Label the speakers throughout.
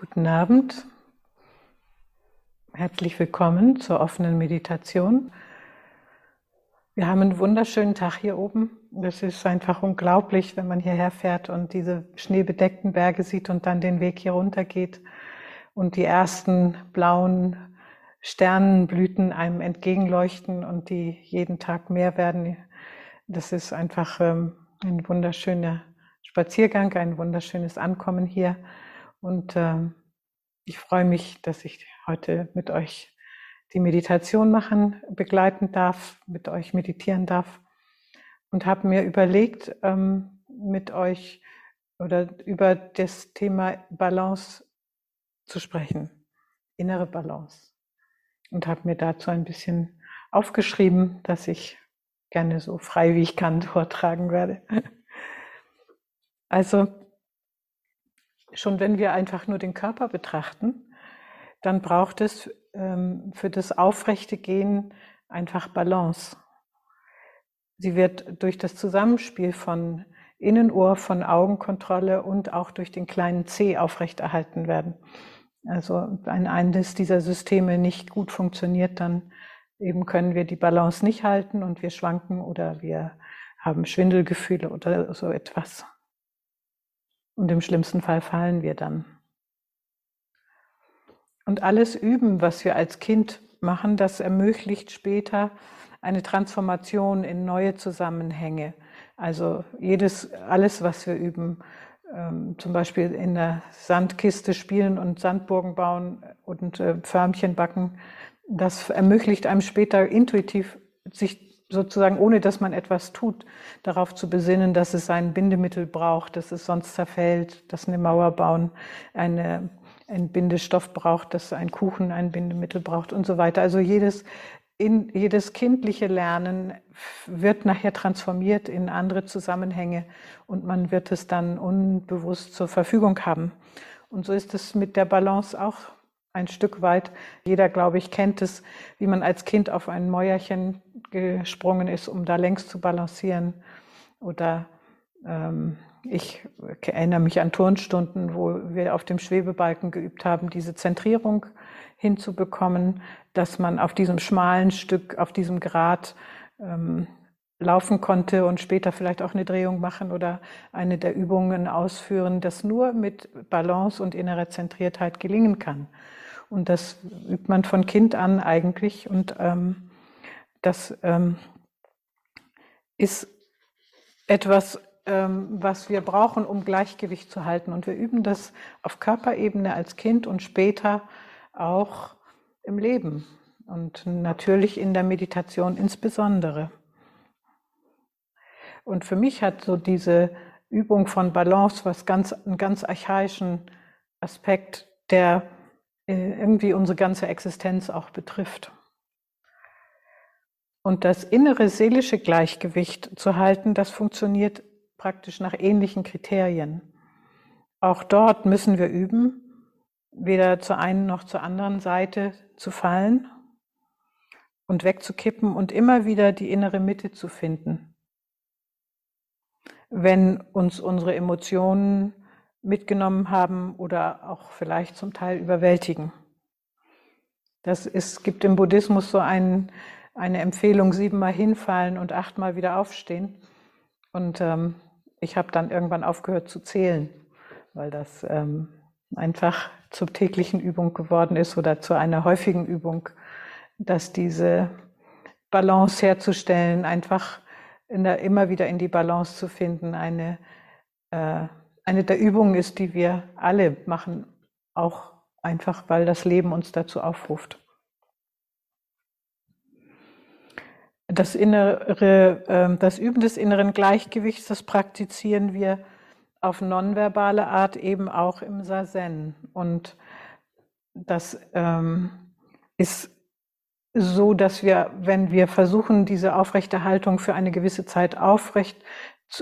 Speaker 1: Guten Abend. Herzlich willkommen zur offenen Meditation. Wir haben einen wunderschönen Tag hier oben. Es ist einfach unglaublich, wenn man hierher fährt und diese schneebedeckten Berge sieht und dann den Weg hier runter geht und die ersten blauen Sternenblüten einem entgegenleuchten und die jeden Tag mehr werden. Das ist einfach ähm, ein wunderschöner Spaziergang, ein wunderschönes Ankommen hier. Und ähm, ich freue mich, dass ich heute mit euch die Meditation machen, begleiten darf, mit euch meditieren darf und habe mir überlegt, ähm, mit euch oder über das Thema Balance zu sprechen, innere Balance. Und habe mir dazu ein bisschen aufgeschrieben, dass ich gerne so frei wie ich kann vortragen werde. Also schon wenn wir einfach nur den Körper betrachten, dann braucht es ähm, für das aufrechte Gehen einfach Balance. Sie wird durch das Zusammenspiel von Innenohr, von Augenkontrolle und auch durch den kleinen C aufrechterhalten werden. Also wenn eines dieser Systeme nicht gut funktioniert, dann eben können wir die Balance nicht halten und wir schwanken oder wir haben Schwindelgefühle oder so etwas. Und im schlimmsten Fall fallen wir dann. Und alles Üben, was wir als Kind machen, das ermöglicht später eine Transformation in neue Zusammenhänge. Also jedes, alles, was wir üben, ähm, zum Beispiel in der Sandkiste spielen und Sandburgen bauen und äh, Förmchen backen, das ermöglicht einem später intuitiv sich sozusagen ohne dass man etwas tut, darauf zu besinnen, dass es ein Bindemittel braucht, dass es sonst zerfällt, dass eine Mauer bauen eine, ein Bindestoff braucht, dass ein Kuchen ein Bindemittel braucht und so weiter. Also jedes, in, jedes kindliche Lernen wird nachher transformiert in andere Zusammenhänge und man wird es dann unbewusst zur Verfügung haben. Und so ist es mit der Balance auch ein Stück weit. Jeder, glaube ich, kennt es, wie man als Kind auf ein Mäuerchen gesprungen ist, um da längs zu balancieren. Oder ähm, ich erinnere mich an Turnstunden, wo wir auf dem Schwebebalken geübt haben, diese Zentrierung hinzubekommen, dass man auf diesem schmalen Stück, auf diesem Grat ähm, laufen konnte und später vielleicht auch eine Drehung machen oder eine der Übungen ausführen, das nur mit Balance und innerer Zentriertheit gelingen kann. Und das übt man von Kind an eigentlich. Und ähm, das ähm, ist etwas, ähm, was wir brauchen, um Gleichgewicht zu halten. Und wir üben das auf Körperebene als Kind und später auch im Leben und natürlich in der Meditation insbesondere. Und für mich hat so diese Übung von Balance was ganz, einen ganz archaischen Aspekt, der irgendwie unsere ganze Existenz auch betrifft. Und das innere seelische Gleichgewicht zu halten, das funktioniert praktisch nach ähnlichen Kriterien. Auch dort müssen wir üben, weder zur einen noch zur anderen Seite zu fallen und wegzukippen und immer wieder die innere Mitte zu finden. Wenn uns unsere Emotionen mitgenommen haben oder auch vielleicht zum Teil überwältigen. Das ist, gibt im Buddhismus so ein, eine Empfehlung, siebenmal hinfallen und achtmal wieder aufstehen. Und ähm, ich habe dann irgendwann aufgehört zu zählen, weil das ähm, einfach zur täglichen Übung geworden ist oder zu einer häufigen Übung, dass diese Balance herzustellen, einfach der, immer wieder in die Balance zu finden, eine äh, eine der Übungen ist, die wir alle machen, auch einfach, weil das Leben uns dazu aufruft. Das innere, ähm, das Üben des inneren Gleichgewichts, das praktizieren wir auf nonverbale Art eben auch im Sazen. Und das ähm, ist so, dass wir, wenn wir versuchen, diese Aufrechterhaltung für eine gewisse Zeit aufrecht,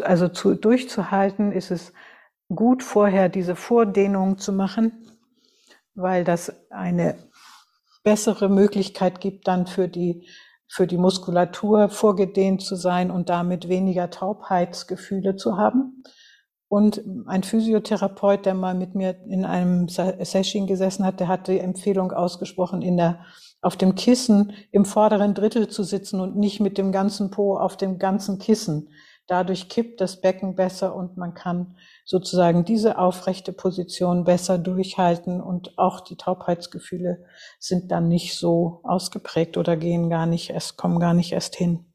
Speaker 1: also zu, durchzuhalten, ist es gut vorher diese Vordehnung zu machen, weil das eine bessere Möglichkeit gibt, dann für die, für die Muskulatur vorgedehnt zu sein und damit weniger Taubheitsgefühle zu haben. Und ein Physiotherapeut, der mal mit mir in einem Session gesessen hat, der hat die Empfehlung ausgesprochen, in der, auf dem Kissen im vorderen Drittel zu sitzen und nicht mit dem ganzen Po auf dem ganzen Kissen. Dadurch kippt das Becken besser und man kann sozusagen diese aufrechte Position besser durchhalten und auch die Taubheitsgefühle sind dann nicht so ausgeprägt oder gehen gar nicht erst, kommen gar nicht erst hin.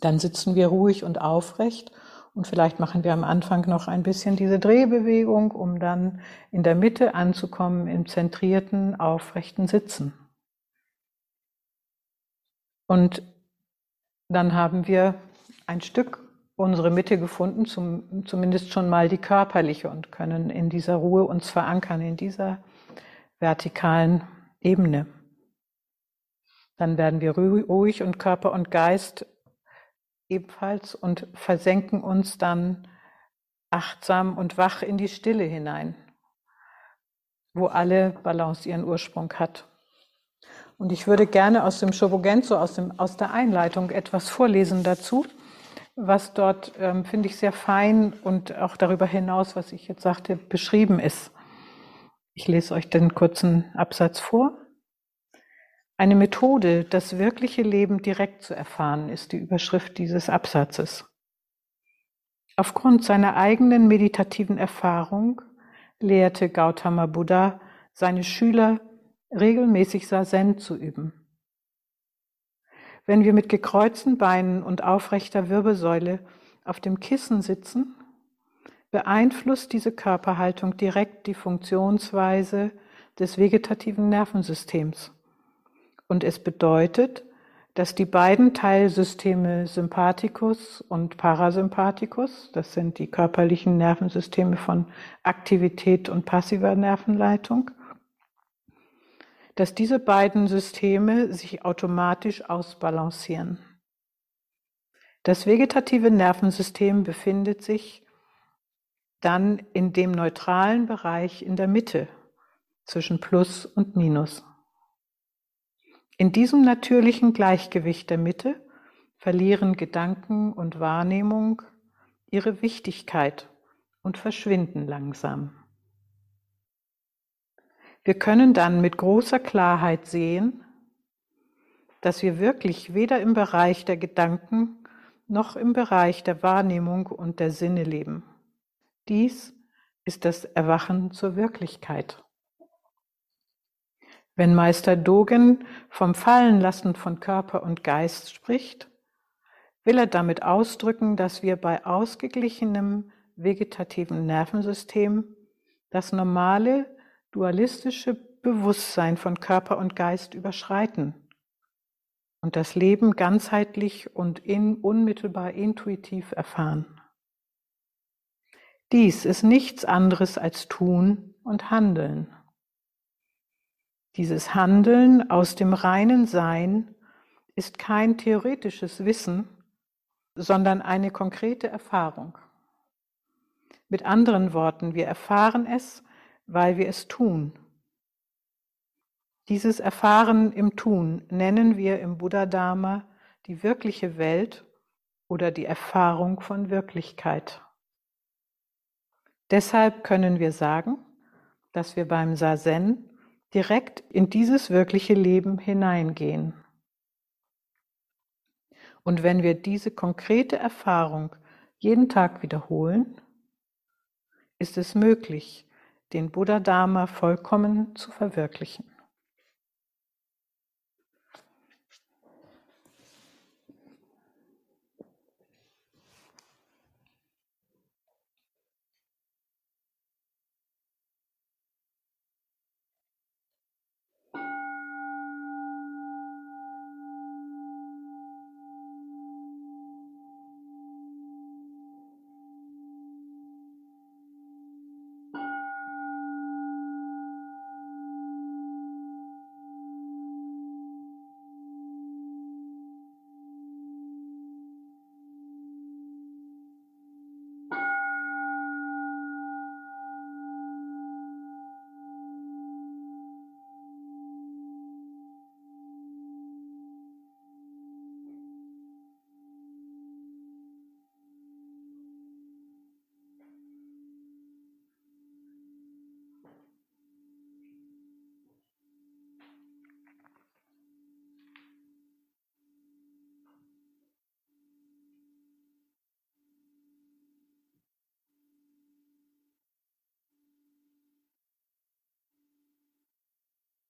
Speaker 1: Dann sitzen wir ruhig und aufrecht und vielleicht machen wir am Anfang noch ein bisschen diese Drehbewegung, um dann in der Mitte anzukommen im zentrierten, aufrechten Sitzen. Und dann haben wir ein Stück unsere Mitte gefunden, zum, zumindest schon mal die körperliche und können in dieser Ruhe uns verankern, in dieser vertikalen Ebene. Dann werden wir ruhig und Körper und Geist ebenfalls und versenken uns dann achtsam und wach in die Stille hinein, wo alle Balance ihren Ursprung hat. Und ich würde gerne aus dem Shobogenzo, aus, dem, aus der Einleitung etwas vorlesen dazu was dort, ähm, finde ich, sehr fein und auch darüber hinaus, was ich jetzt sagte, beschrieben ist. Ich lese euch den kurzen Absatz vor. Eine Methode, das wirkliche Leben direkt zu erfahren, ist die Überschrift dieses Absatzes. Aufgrund seiner eigenen meditativen Erfahrung lehrte Gautama Buddha seine Schüler regelmäßig Sazen zu üben. Wenn wir mit gekreuzten Beinen und aufrechter Wirbelsäule auf dem Kissen sitzen, beeinflusst diese Körperhaltung direkt die Funktionsweise des vegetativen Nervensystems. Und es bedeutet, dass die beiden Teilsysteme Sympathikus und Parasympathikus, das sind die körperlichen Nervensysteme von Aktivität und passiver Nervenleitung, dass diese beiden Systeme sich automatisch ausbalancieren. Das vegetative Nervensystem befindet sich dann in dem neutralen Bereich in der Mitte zwischen Plus und Minus. In diesem natürlichen Gleichgewicht der Mitte verlieren Gedanken und Wahrnehmung ihre Wichtigkeit und verschwinden langsam. Wir können dann mit großer Klarheit sehen, dass wir wirklich weder im Bereich der Gedanken noch im Bereich der Wahrnehmung und der Sinne leben. Dies ist das Erwachen zur Wirklichkeit. Wenn Meister Dogen vom Fallenlassen von Körper und Geist spricht, will er damit ausdrücken, dass wir bei ausgeglichenem vegetativen Nervensystem das normale dualistische Bewusstsein von Körper und Geist überschreiten und das Leben ganzheitlich und in, unmittelbar intuitiv erfahren. Dies ist nichts anderes als Tun und Handeln. Dieses Handeln aus dem reinen Sein ist kein theoretisches Wissen, sondern eine konkrete Erfahrung. Mit anderen Worten, wir erfahren es weil wir es tun. Dieses Erfahren im Tun nennen wir im Buddha-Dharma die wirkliche Welt oder die Erfahrung von Wirklichkeit. Deshalb können wir sagen, dass wir beim Sazen direkt in dieses wirkliche Leben hineingehen. Und wenn wir diese konkrete Erfahrung jeden Tag wiederholen, ist es möglich, den Buddha Dharma vollkommen zu verwirklichen.